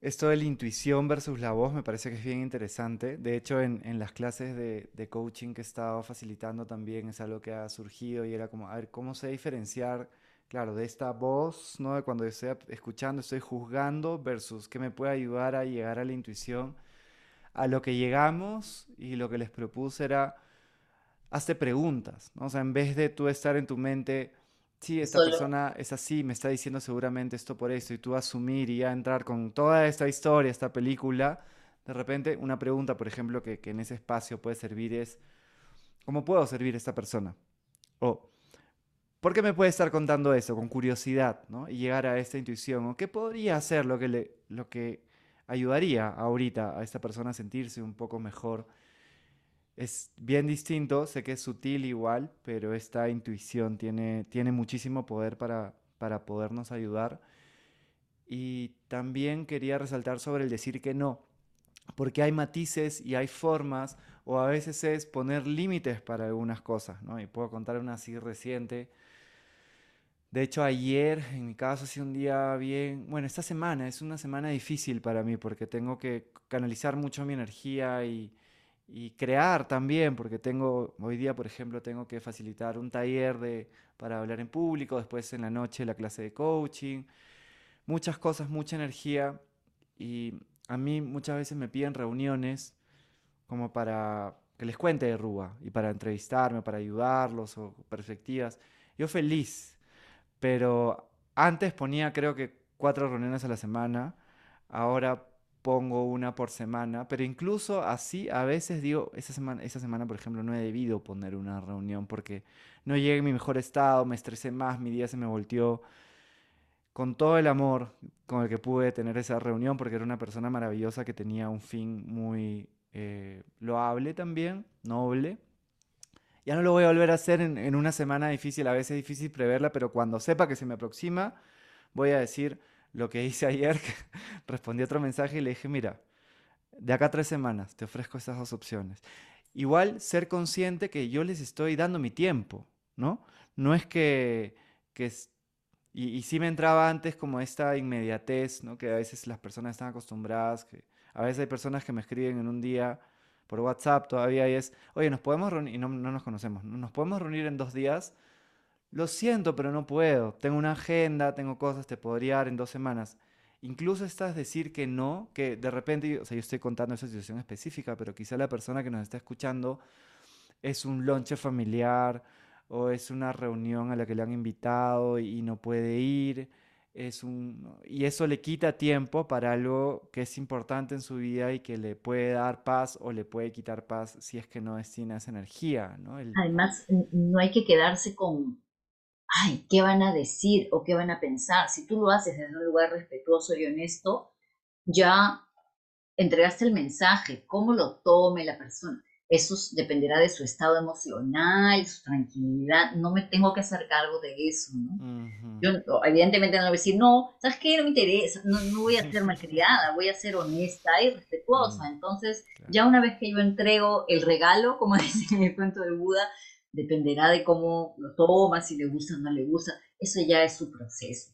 Esto de la intuición versus la voz me parece que es bien interesante. De hecho, en, en las clases de, de, coaching que he estado facilitando también es algo que ha surgido y era como, a ver, ¿cómo sé diferenciar, claro, de esta voz, ¿no? De cuando estoy escuchando, estoy juzgando versus qué me puede ayudar a llegar a la intuición. A lo que llegamos y lo que les propuse era, hazte preguntas, ¿no? O sea, en vez de tú estar en tu mente sí, esta persona es así, me está diciendo seguramente esto por esto, y tú asumir y ya entrar con toda esta historia, esta película, de repente una pregunta, por ejemplo, que, en ese espacio puede servir es, ¿cómo puedo servir a esta persona? O, ¿por qué me puede estar contando eso? Con curiosidad, ¿no? Y llegar a esta intuición, o qué podría hacer lo que, le, lo que ayudaría ahorita a esta persona a sentirse un poco mejor es bien distinto, sé que es sutil igual, pero esta intuición tiene, tiene muchísimo poder para, para podernos ayudar. Y también quería resaltar sobre el decir que no, porque hay matices y hay formas, o a veces es poner límites para algunas cosas, ¿no? Y puedo contar una así reciente. De hecho, ayer, en mi caso, ha un día bien, bueno, esta semana es una semana difícil para mí porque tengo que canalizar mucho mi energía y, y crear también, porque tengo, hoy día, por ejemplo, tengo que facilitar un taller de, para hablar en público, después en la noche la clase de coaching, muchas cosas, mucha energía, y a mí muchas veces me piden reuniones como para que les cuente de Rúa y para entrevistarme, para ayudarlos o perspectivas. Yo feliz, pero antes ponía creo que cuatro reuniones a la semana, ahora pongo una por semana, pero incluso así a veces digo, esa semana, semana por ejemplo no he debido poner una reunión porque no llegué en mi mejor estado, me estresé más, mi día se me volteó con todo el amor con el que pude tener esa reunión porque era una persona maravillosa que tenía un fin muy eh, loable también, noble. Ya no lo voy a volver a hacer en, una semana difícil, a veces es difícil preverla, pero cuando sepa que se me aproxima, voy a decir, lo que hice (laughs) ayer, respondí otro mensaje y le dije, mira, de acá a tres semanas te ofrezco estas dos opciones. Igual ser consciente que yo les estoy dando mi tiempo, ¿no? No es que, que y, y sí me entraba antes como esta inmediatez, ¿no? Que a veces las personas están acostumbradas, que a veces hay personas que me escriben en un día por WhatsApp todavía y es, oye, nos podemos reunir, y no, no nos conocemos, nos podemos reunir en dos días lo siento, pero no puedo. Tengo una agenda, tengo cosas, te podría dar en dos semanas. Incluso estás decir que no, que de repente, o sea, yo estoy contando esa situación específica, pero quizá la persona que nos está escuchando es un lonche familiar o es una reunión a la que le han invitado y no puede ir. Es un, y eso le quita tiempo para algo que es importante en su vida y que le puede dar paz o le puede quitar paz si es que no destina esa energía. ¿no? Además, no hay que quedarse con, ay, ¿qué van a decir o qué van a pensar? Si tú lo haces desde un lugar respetuoso y honesto, ya entregaste el mensaje, cómo lo tome la persona. Eso dependerá de su estado emocional, su tranquilidad. No me tengo que hacer cargo de eso, ¿no? Yo evidentemente no voy a decir, no, ¿sabes qué? No me interesa, no, voy a ser (laughs) malcriada, voy a ser honesta y respetuosa. Entonces, ya una vez que yo entrego el regalo, como (laughs) dice en el cuento de Buda, dependerá de cómo lo toma, si le gusta o no le gusta, eso ya es su proceso.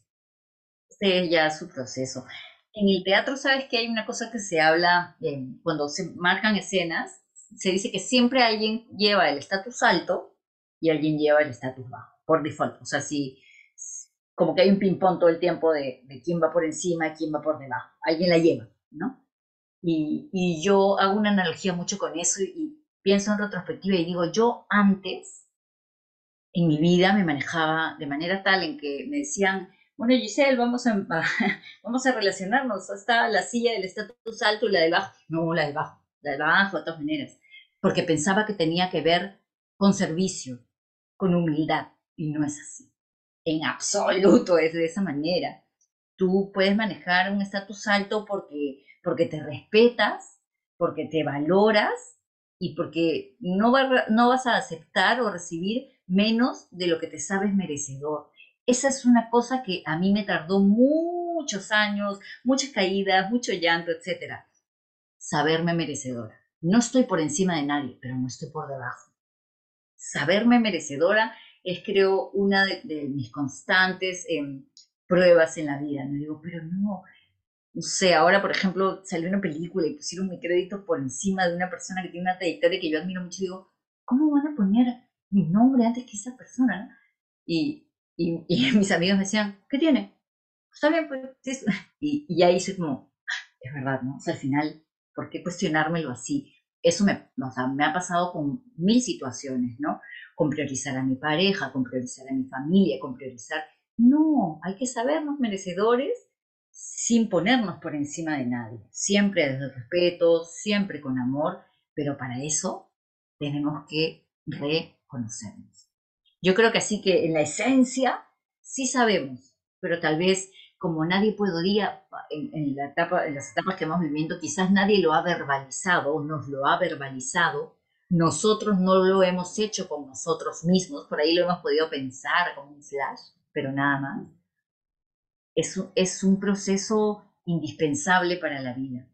Este ya es su proceso. En el teatro, sabes que hay una cosa que se habla eh, cuando se marcan escenas, se dice que siempre alguien lleva el estatus alto y alguien lleva el estatus bajo, por default. O sea, si como que hay un ping-pong todo el tiempo de, de, quién va por encima y quién va por debajo. Alguien la lleva, ¿no? Y, y yo hago una analogía mucho con eso y, pienso en retrospectiva y digo, yo antes, en mi vida, me manejaba de manera tal en que me decían, bueno, Giselle, vamos a, (laughs) vamos a relacionarnos, hasta la silla del estatus alto y la del bajo. No, la del bajo, la del bajo, de todas maneras, porque pensaba que tenía que ver con servicio, con humildad, y no es así. En absoluto es de esa manera. Tú puedes manejar un estatus alto porque, porque te respetas, porque te valoras y porque no, no vas a aceptar o recibir menos de lo que te sabes merecedor. Esa es una cosa que a mí me tardó muchos años, muchas caídas, mucho llanto, etc. Saberme merecedora. No estoy por encima de nadie, pero no estoy por debajo. Saberme merecedora es, creo, una de, mis constantes em, pruebas en la vida. Me digo, pero no, no sé, ahora, por ejemplo, salió una película y pusieron mi crédito por encima de una persona que tiene una trayectoria que yo admiro mucho digo, ¿cómo van a poner mi nombre antes que esa persona? Y, y, (laughs) mis amigos me decían, ¿qué tiene? Está bien, pues. (laughs) Y, y ahí soy como, es verdad, ¿no? O sea, al final, ¿por qué cuestionármelo así? Eso me, o sea, me ha pasado con mil situaciones, ¿no? Con priorizar a mi pareja, con priorizar a mi familia, con priorizar... No, hay que sabernos merecedores sin ponernos por encima de nadie, siempre desde el respeto, siempre con amor, pero para eso tenemos que reconocernos. Yo creo que así que en la esencia sí sabemos, pero tal vez como nadie podría, en, en, la etapa, en las etapas que hemos viviendo, quizás nadie lo ha verbalizado nos lo ha verbalizado, nosotros no lo hemos hecho con nosotros mismos, por ahí lo hemos podido pensar como un flash, pero nada más. Es, es un proceso indispensable para la vida.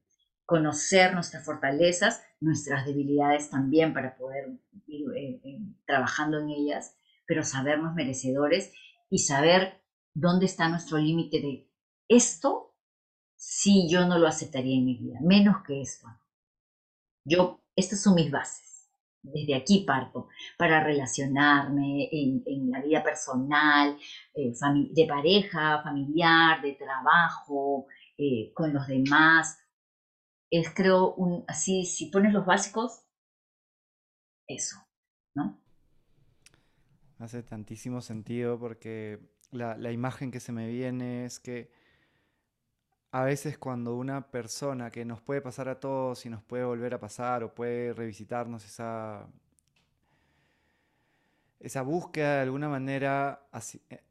Conocer nuestras fortalezas, nuestras debilidades también para poder ir eh, eh, trabajando en ellas, pero sabernos merecedores y saber dónde está nuestro límite de esto, si yo no lo aceptaría en mi vida, menos que esto. Yo, estas son mis bases. Desde aquí parto para relacionarme en, la vida personal, eh, de pareja, familiar, de trabajo, eh, con los demás. Es creo un, así, si pones los básicos, eso, ¿no? Hace tantísimo sentido porque la, imagen que se me viene es que a veces cuando una persona que nos puede pasar a todos y nos puede volver a pasar o puede revisitarnos esa, esa búsqueda de alguna manera, eh,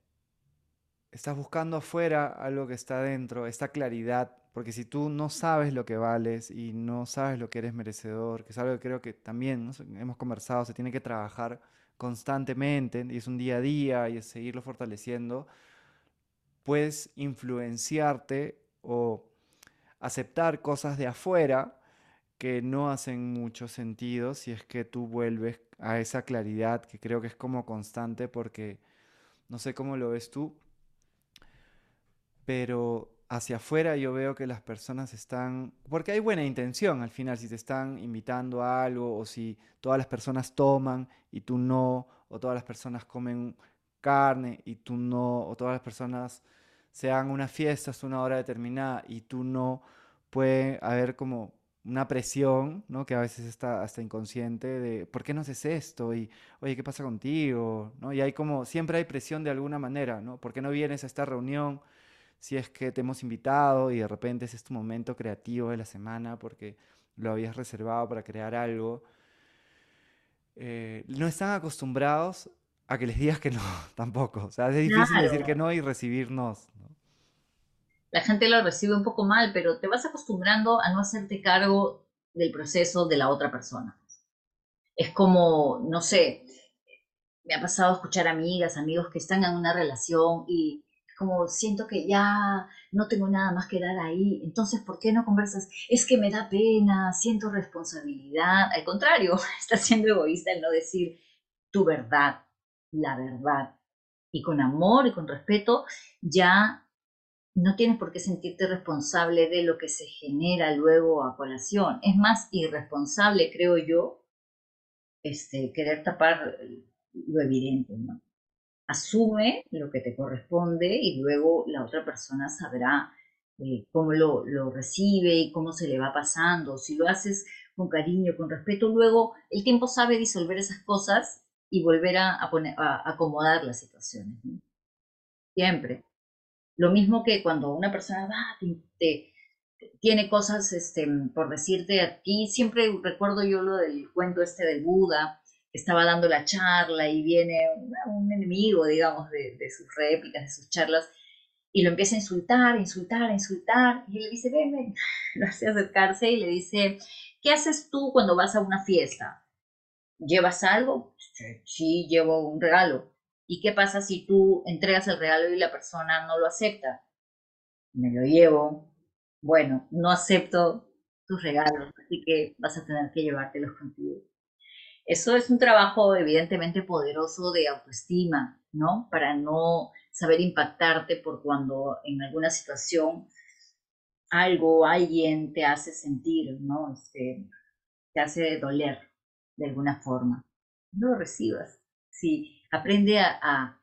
estás buscando afuera algo que está dentro, esta claridad, porque si tú no sabes lo que vales y no sabes lo que eres merecedor, que es algo que creo que también hemos conversado, se tiene que trabajar constantemente y es un día a día y es seguirlo fortaleciendo, puedes influenciarte o aceptar cosas de afuera que no hacen mucho sentido si es que tú vuelves a esa claridad que creo que es como constante porque no sé cómo lo ves tú, pero hacia afuera yo veo que las personas están, porque hay buena intención al final, si te están invitando a algo o si todas las personas toman y tú no, o todas las personas comen carne y tú no, o todas las personas se hagan una fiesta a una hora determinada y tú no, puede haber como una presión, ¿no? Que a veces está hasta inconsciente de, ¿por qué no haces esto? Y, oye, ¿qué pasa contigo? ¿No? Y hay como, siempre hay presión de alguna manera, ¿no? ¿Por qué no vienes a esta reunión? Si es que te hemos invitado y de repente es tu momento creativo de la semana porque lo habías reservado para crear algo, eh, no están acostumbrados a que les digas que no, (laughs) tampoco. O sea, es difícil decir que no y recibirnos. La gente lo recibe un poco mal, pero te vas acostumbrando a no hacerte cargo del proceso de la otra persona. Es como, no sé, me ha pasado escuchar amigas, amigos que están en una relación y como siento que ya no tengo nada más que dar ahí, entonces, ¿por qué no conversas? Es que me da pena, siento responsabilidad. Al contrario, (laughs) estás siendo egoísta el no decir tu verdad, la verdad. Y con amor y con respeto, ya no tienes por qué sentirte responsable de lo que se genera luego a colación. Es más irresponsable, creo yo, este, querer tapar lo evidente, ¿no? Asume lo que te corresponde y luego la otra persona sabrá eh, cómo lo, recibe y cómo se le va pasando. Si lo haces con cariño, con respeto, luego el tiempo sabe disolver esas cosas y volver a, acomodar las situaciones. Siempre. Lo mismo que cuando una persona va, tiene cosas, este, por decirte a ti, siempre recuerdo yo lo del cuento este del Buda, estaba dando la charla y viene un, enemigo, digamos, de, sus réplicas, de sus charlas, y lo empieza a insultar, insultar, insultar, y le dice, ven, ven, (laughs) lo hace acercarse y le dice, ¿qué haces tú cuando vas a una fiesta? ¿Llevas algo? Sí, llevo un regalo. ¿Y qué pasa si tú entregas el regalo y la persona no lo acepta? Me lo llevo. Bueno, no acepto tus regalos, así que vas a tener que llevártelos contigo. Eso es un trabajo evidentemente poderoso de autoestima, ¿no? Para no saber impactarte por cuando en alguna situación algo, alguien te hace sentir, ¿no? Este, te hace doler de alguna forma. No lo recibas. Sí, aprende a, a,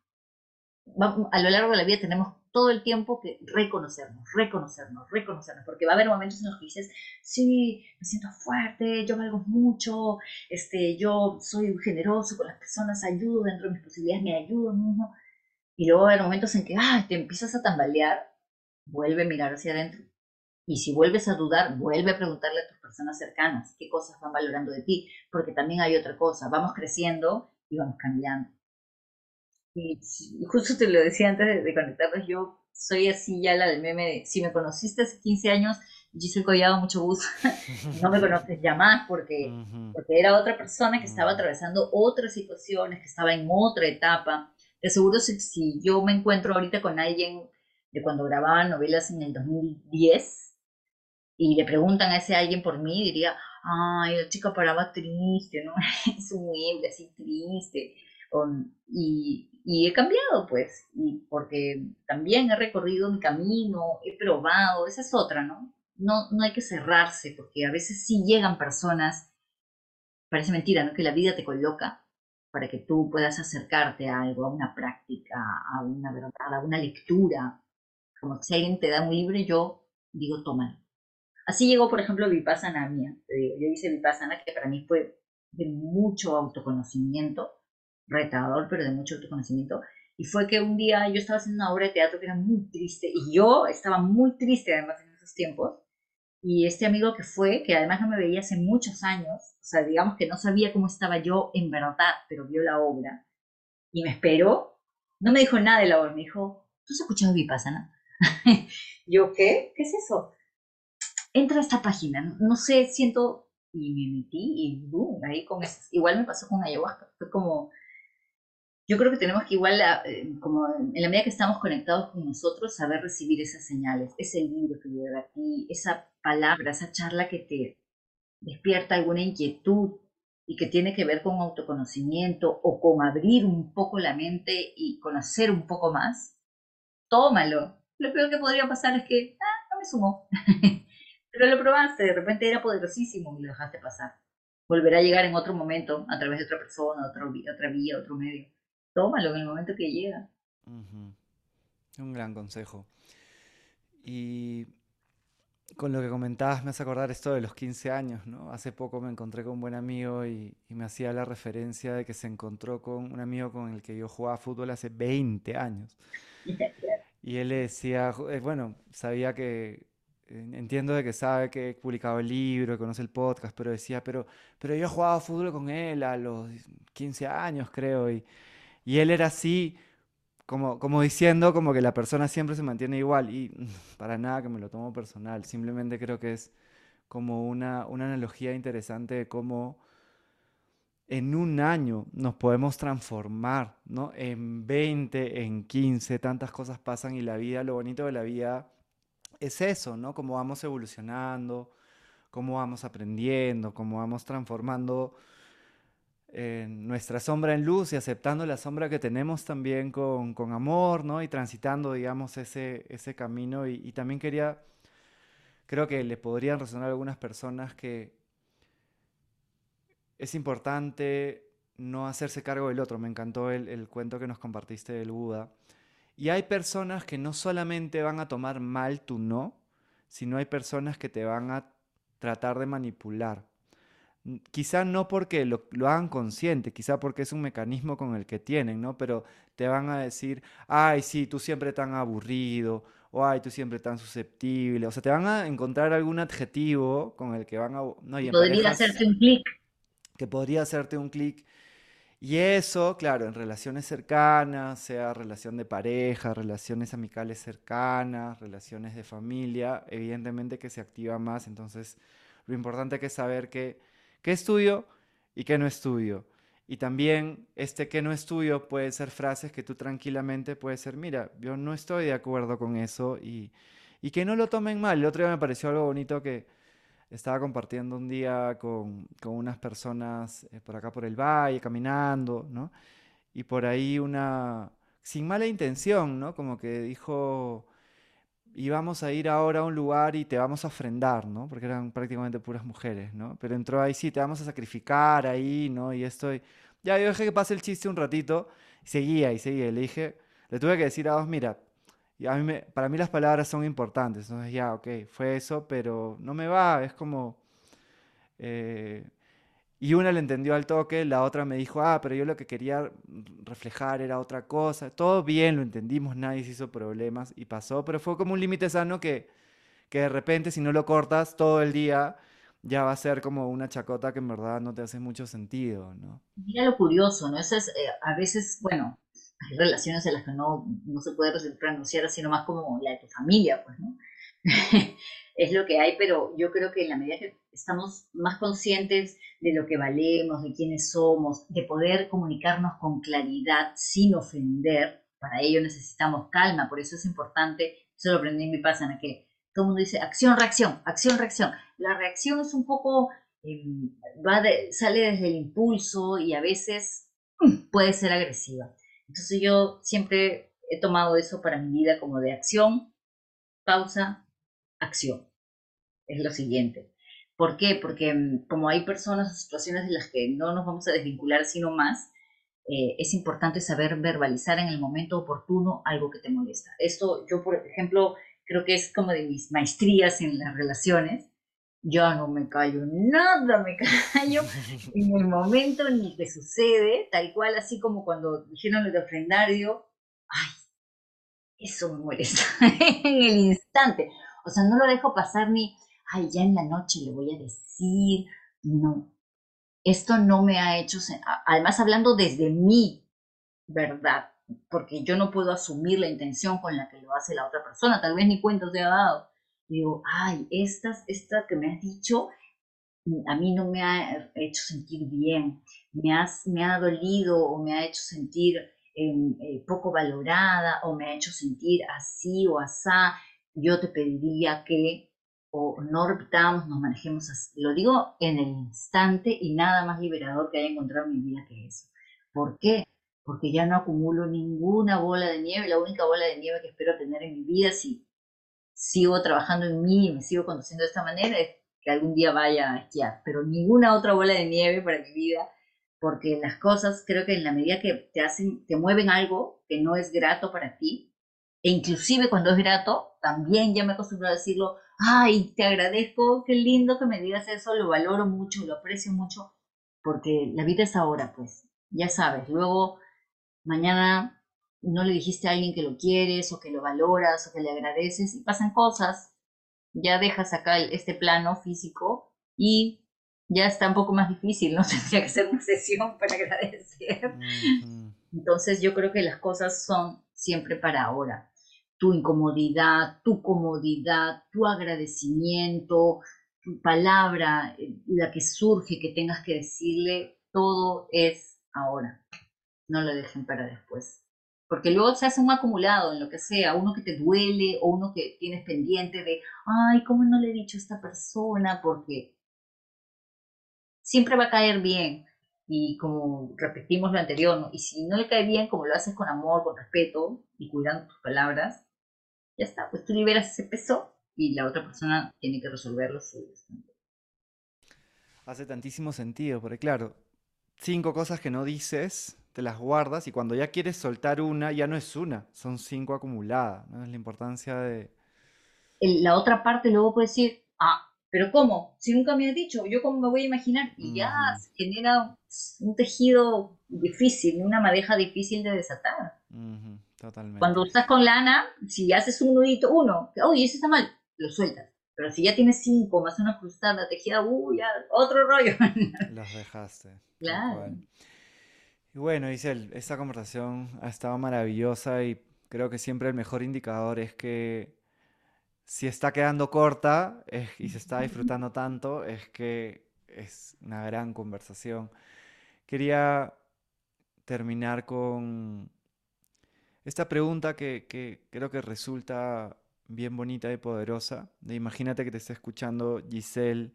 a lo largo de la vida tenemos todo el tiempo que reconocernos, reconocernos, reconocernos, porque va a haber momentos en los que dices, sí, me siento fuerte, yo valgo mucho, este, yo soy generoso con las personas, ayudo dentro de mis posibilidades, me ayudo mismo, y luego va a haber momentos en que, ah, te empiezas a tambalear, vuelve a mirar hacia adentro, y si vuelves a dudar, vuelve a preguntarle a tus personas cercanas qué cosas van valorando de ti, porque también hay otra cosa, vamos creciendo y vamos cambiando. Y, justo te lo decía antes de, conectarnos, yo soy así ya la del meme de, si me conociste hace 15 años, Giselle Collado, mucho gusto, (laughs) no me conoces ya más porque, porque era otra persona que estaba atravesando otras situaciones, que estaba en otra etapa. Te aseguro si, si yo me encuentro ahorita con alguien de cuando grababa novelas en el 2010 y le preguntan a ese alguien por mí, diría, ay, la chica paraba triste, ¿no? (laughs) Es humilde, así triste. Y, y he cambiado, pues, y porque también he recorrido mi camino, he probado, esa es otra, ¿no? No, no hay que cerrarse, porque a veces sí llegan personas, parece mentira, ¿no? Que la vida te coloca para que tú puedas acercarte a algo, a una práctica, a una verdad, a una lectura. Como si alguien te da un libro, yo digo, tómalo. Así llegó, por ejemplo, Vipassana mía. Yo hice Vipassana, que para mí fue de mucho autoconocimiento retador, pero de mucho autoconocimiento. Y fue que un día yo estaba haciendo una obra de teatro que era muy triste y yo estaba muy triste además en esos tiempos. Y este amigo que fue, que además no me veía hace muchos años, o sea, digamos que no sabía cómo estaba yo en verdad, pero vio la obra y me esperó. No me dijo nada de la obra, me dijo, ¿tú has escuchado Vipassana? (laughs) yo, ¿qué? ¿Qué es eso? Entra a esta página, no sé, siento, y me metí y boom, ahí con eso. Igual me pasó con ayahuasca, fue como, yo creo que tenemos que igual, eh, como en la medida que estamos conectados con nosotros, saber recibir esas señales, ese libro que llega a ti, esa palabra, esa charla que te despierta alguna inquietud y que tiene que ver con autoconocimiento o con abrir un poco la mente y conocer un poco más, tómalo. Lo peor que podría pasar es que, ah, no me sumó. (laughs) Pero lo probaste, de repente era poderosísimo y lo dejaste pasar. Volverá a llegar en otro momento, a través de otra persona, otra vía, otro medio tómalo en el momento que llega. Un gran consejo. Y con lo que comentabas me hace acordar esto de los 15 años, ¿no? Hace poco me encontré con un buen amigo y, me hacía la referencia de que se encontró con un amigo con el que yo jugaba fútbol hace 20 años. Y él le decía, eh, bueno, sabía que, entiendo de que sabe que he publicado el libro, que conoce el podcast, pero decía, pero, pero yo jugaba fútbol con él a los 15 años, creo, y, y él era así, como, diciendo como que la persona siempre se mantiene igual. Y (laughs) para nada que me lo tomo personal, simplemente creo que es como una, una analogía interesante de cómo en un año nos podemos transformar, ¿no? En 20, en 15, tantas cosas pasan y la vida, lo bonito de la vida es eso, ¿no? Cómo vamos evolucionando, cómo vamos aprendiendo, cómo vamos transformando nuestra sombra en luz y aceptando la sombra que tenemos también con, amor, ¿no? Y transitando, digamos, ese, ese camino. Y, también quería, creo que le podrían resonar algunas personas que es importante no hacerse cargo del otro. Me encantó el, el cuento que nos compartiste del Buda. Y hay personas que no solamente van a tomar mal tu no, sino hay personas que te van a tratar de manipular Quizá no porque lo, hagan consciente, quizá porque es un mecanismo con el que tienen, ¿no? Pero te van a decir, ay, sí, tú siempre tan aburrido, o ay, tú siempre tan susceptible. O sea, te van a encontrar algún adjetivo con el que van a... No, podría hacerte un clic. Que podría hacerte un clic. Y eso, claro, en relaciones cercanas, sea relación de pareja, relaciones amicales cercanas, relaciones de familia, evidentemente que se activa más. Entonces, lo importante que es saber que qué estudio y qué no estudio. Y también este que no estudio puede ser frases que tú tranquilamente puedes ser, mira, yo no estoy de acuerdo con eso y, y que no lo tomen mal. El otro día me pareció algo bonito que estaba compartiendo un día con, unas personas eh, por acá por el valle, caminando, ¿no? Y por ahí una, sin mala intención, ¿no? Como que dijo, íbamos a ir ahora a un lugar y te vamos a ofrendar, ¿no? Porque eran prácticamente puras mujeres, ¿no? Pero entró ahí, sí, te vamos a sacrificar ahí, ¿no? Y estoy... Ya, yo dejé que pase el chiste un ratito, y seguía y seguía. le dije, le tuve que decir a vos, mira, y a mí me, para mí las palabras son importantes. Entonces ya, ok, fue eso, pero no me va, es como... Eh, y una le entendió al toque, la otra me dijo, ah, pero yo lo que quería reflejar era otra cosa. Todo bien, lo entendimos, nadie se hizo problemas y pasó, pero fue como un límite sano que, que de repente si no lo cortas todo el día, ya va a ser como una chacota que en verdad no te hace mucho sentido, ¿no? Mira lo curioso, ¿no? Eso es, eh, a veces, bueno, hay relaciones en las que no, no se puede pronunciar así nomás como la de tu familia, pues, ¿no? (laughs) es lo que hay, pero yo creo que en la medida que estamos más conscientes de lo que valemos, de quiénes somos, de poder comunicarnos con claridad sin ofender, para ello necesitamos calma, por eso es importante, eso lo aprendí en mi pasana, que todo el mundo dice acción, reacción, acción, reacción. La reacción es un poco, em, va sale desde el impulso y a veces (clears throat) puede ser agresiva. Entonces yo siempre he tomado eso para mi vida como de acción, pausa, acción. Es lo siguiente. ¿Por qué? Porque mm, como hay personas o situaciones en las que no nos vamos a desvincular sino más, eh, es importante saber verbalizar en el momento oportuno algo que te molesta. Esto yo, por ejemplo, creo que es como de mis maestrías en las relaciones. Yo no me callo nada, me (laughs) callo en el momento ni que sucede, tal cual así como cuando dijeron lo de ofrendario, ay, eso me molesta (laughs) en el instante. O sea, no lo dejo pasar ni, ay, ya en la noche le voy a decir, no. Esto no me ha hecho, además hablando desde mi verdad, porque yo no puedo asumir la intención con la que lo hace la otra persona, tal vez ni cuenta se ha dado. Digo, ay, esta, esta que me has dicho, a mí no me ha hecho sentir bien, me, has, me ha dolido o me ha hecho sentir em, eh, poco valorada o me ha hecho sentir así o asá, yo te pediría que o no repitamos, nos manejemos así. Lo digo en el instante y nada más liberador que haya encontrado en mi vida que eso. ¿Por qué? Porque ya no acumulo ninguna bola de nieve. La única bola de nieve que espero tener en mi vida, si sigo trabajando en mí y me sigo conduciendo de esta manera, es que algún día vaya a esquiar. Pero ninguna otra bola de nieve para mi vida, porque las cosas creo que en la medida que te hacen, te mueven algo que no es grato para ti, e inclusive cuando es grato, también ya me acostumbro a decirlo, ay, te agradezco, qué lindo que me digas eso, lo valoro mucho, lo aprecio mucho, porque la vida es ahora, pues, ya sabes, luego mañana no le dijiste a alguien que lo quieres o que lo valoras o que le agradeces y pasan cosas, ya dejas acá este plano físico y ya está un poco más difícil, ¿no? (laughs) Tendría que ser una sesión para agradecer. Entonces yo creo que las cosas son siempre para ahora tu incomodidad, tu comodidad, tu agradecimiento, tu palabra, eh, la que surge, que tengas que decirle, todo es ahora. No lo dejen para después. Porque luego se hace un acumulado en lo que sea, uno que te duele o uno que tienes pendiente de, ay, ¿cómo no le he dicho a esta persona? Porque siempre va a caer bien. Y como repetimos lo anterior, y si no le cae bien, como lo haces con amor, con respeto y cuidando tus palabras, ya está, pues tú liberas ese peso y la otra persona tiene que resolverlo Hace tantísimo sentido, porque claro, cinco cosas que no dices, te las guardas y cuando ya quieres soltar una, ya no es una, son cinco acumuladas, ¿no? Es la importancia de... la otra parte luego puede decir, ah, pero ¿cómo? Si nunca me has dicho, ¿yo cómo me voy a imaginar? Y ya se genera un tejido difícil, una madeja difícil de desatar. Cuando estás con lana, si haces un nudito, uno, uy, ese está mal, lo sueltas. Pero si ya tienes cinco más una cruzada tejida, uy, ya, otro rollo. (laughs) Los dejaste. Claro. Y bueno, Isel, esta conversación ha estado maravillosa y creo que siempre el mejor indicador es que si está quedando corta y se está disfrutando tanto, es que es una gran conversación. Quería terminar con esta pregunta que, creo que resulta bien bonita y poderosa. imagínate que te está escuchando Giselle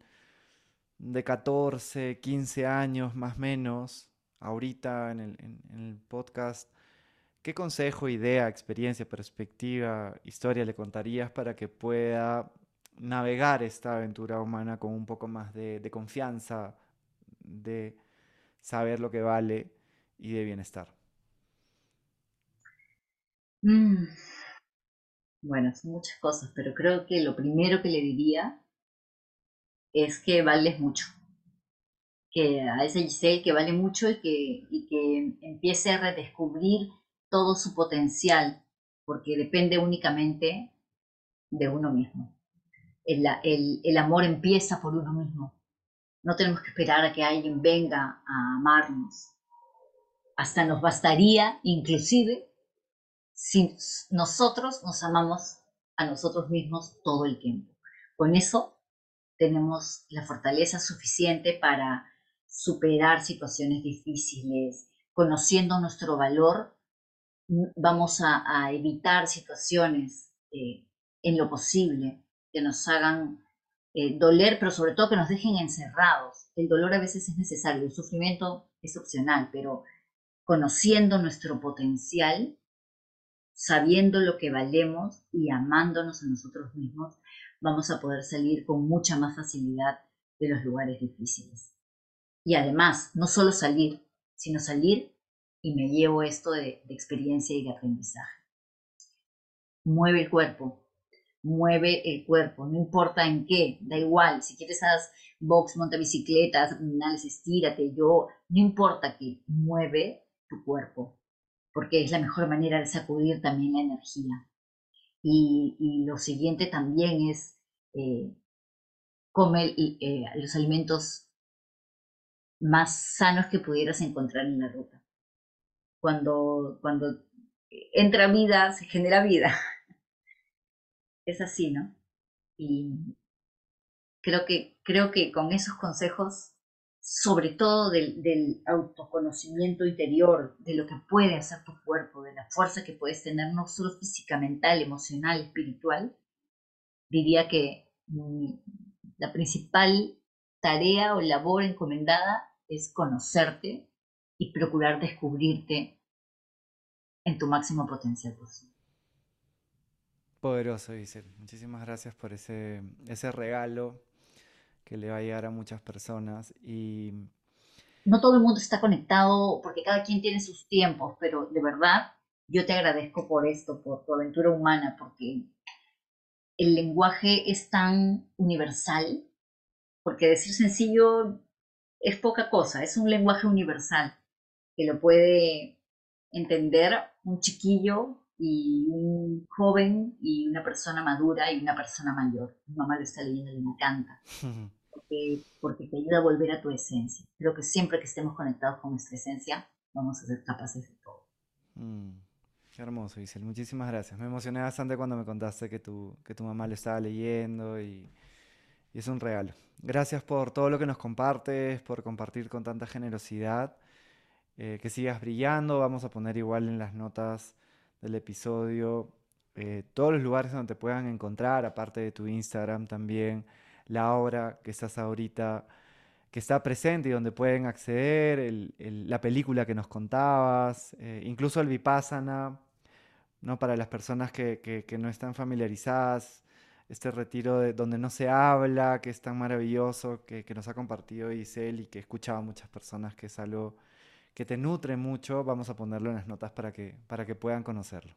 de 14, 15 años más o menos, ahorita en el, podcast. ¿Qué consejo, idea, experiencia, perspectiva, historia le contarías para que pueda navegar esta aventura humana con un poco más de, confianza, de saber lo que vale y de bienestar? Mm. Bueno, son muchas cosas, pero creo que lo primero que le diría es que vales mucho. Que a ese Giselle que vale mucho y que, y que empiece a redescubrir todo su potencial, porque depende únicamente de uno mismo. El, amor empieza por uno mismo. No tenemos que esperar a que alguien venga a amarnos. Hasta nos bastaría, inclusive, si nosotros nos amamos a nosotros mismos todo el tiempo. Con eso tenemos la fortaleza suficiente para superar situaciones difíciles, conociendo nuestro valor, vamos a, evitar situaciones eh, en lo posible que nos hagan eh, doler, pero sobre todo que nos dejen encerrados. El dolor a veces es necesario, el sufrimiento es opcional, pero conociendo nuestro potencial, sabiendo lo que valemos y amándonos a nosotros mismos, vamos a poder salir con mucha más facilidad de los lugares difíciles. Y además, no solo salir, sino salir y me llevo esto de, experiencia y de aprendizaje. Mueve el cuerpo, mueve el cuerpo, no importa en qué, da igual, si quieres haz box, monta bicicletas, abdominales, estírate, yo, no importa que mueve tu cuerpo, porque es la mejor manera de sacudir también la energía. Y, lo siguiente también es eh, comer eh, los alimentos más sanos que pudieras encontrar en la ruta. Cuando, cuando entra vida, se genera vida. Es así, ¿no? Y creo que, creo que con esos consejos sobre todo del, autoconocimiento interior, de lo que puede hacer tu cuerpo, de la fuerza que puedes tener, no solo física, mental, emocional, espiritual, diría que mm, la principal tarea o labor encomendada es conocerte y procurar descubrirte en tu máximo potencial posible. Poderoso, dice. Muchísimas gracias por ese, ese regalo que le va a llegar a muchas personas y... No todo el mundo está conectado porque cada quien tiene sus tiempos, pero de verdad yo te agradezco por esto, por tu aventura humana, porque el lenguaje es tan universal, porque decir sencillo es poca cosa, es un lenguaje universal que lo puede entender un chiquillo y un joven y una persona madura y una persona mayor. Mi mamá lo está leyendo y me encanta. (laughs) porque, te ayuda a volver a tu esencia. Creo que siempre que estemos conectados con nuestra esencia, vamos a ser capaces de todo. Mm, qué hermoso, Isel. Muchísimas gracias. Me emocioné bastante cuando me contaste que tu, que tu mamá lo estaba leyendo y, es un regalo. Gracias por todo lo que nos compartes, por compartir con tanta generosidad. Eh, que sigas brillando. Vamos a poner igual en las notas del episodio eh, todos los lugares donde puedan encontrar, aparte de tu Instagram también la obra que estás ahorita, que está presente y donde pueden acceder, la película que nos contabas, eh, incluso el Vipassana, ¿no? para las personas que, no están familiarizadas, este retiro de, donde no se habla, que es tan maravilloso, que, nos ha compartido Isel y que he escuchado muchas personas que es algo que te nutre mucho, vamos a ponerlo en las notas para que, para que puedan conocerlo.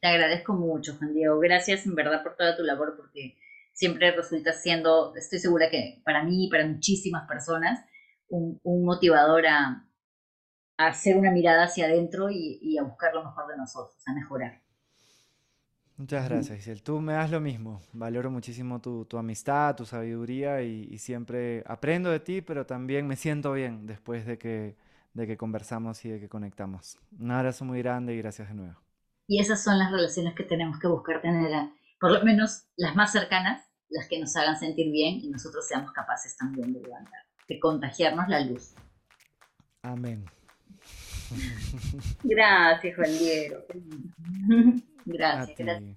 Te agradezco mucho, Juan Diego. Gracias en verdad por toda tu labor, porque siempre resulta siendo, estoy segura que para mí y para muchísimas personas, un, motivador a, hacer una mirada hacia adentro y, a buscar lo mejor de nosotros, a mejorar. Muchas gracias, Isel. Tú me das lo mismo. Valoro muchísimo tu, amistad, tu sabiduría y, siempre aprendo de ti, pero también me siento bien después de que, de que conversamos y de que conectamos. Un abrazo muy grande y gracias de nuevo. Y esas son las relaciones que tenemos que buscar tener, por lo menos las más cercanas, las que nos hagan sentir bien y nosotros seamos capaces también de levantar, de contagiarnos la luz. Amén. (laughs) Gracias, Juan Diego. (laughs) Gracias, gracias.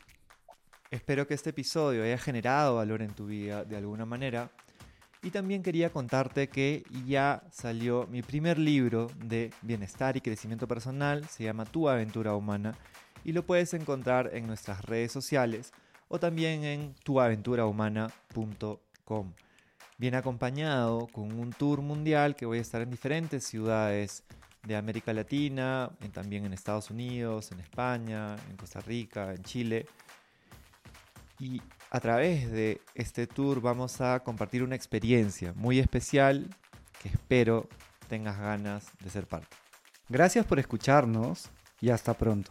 Espero que este episodio haya generado valor en tu vida de alguna manera. Y también quería contarte que ya salió mi primer libro de bienestar y crecimiento personal, se llama Tu aventura humana, y lo puedes encontrar en nuestras redes sociales o también en tuaventurahumana.com. Viene acompañado con un tour mundial que voy a estar en diferentes ciudades de América Latina, también en Estados Unidos, en España, en Costa Rica, en Chile y a través de este tour vamos a compartir una experiencia muy especial que espero tengas ganas de ser parte. Gracias por escucharnos y hasta pronto.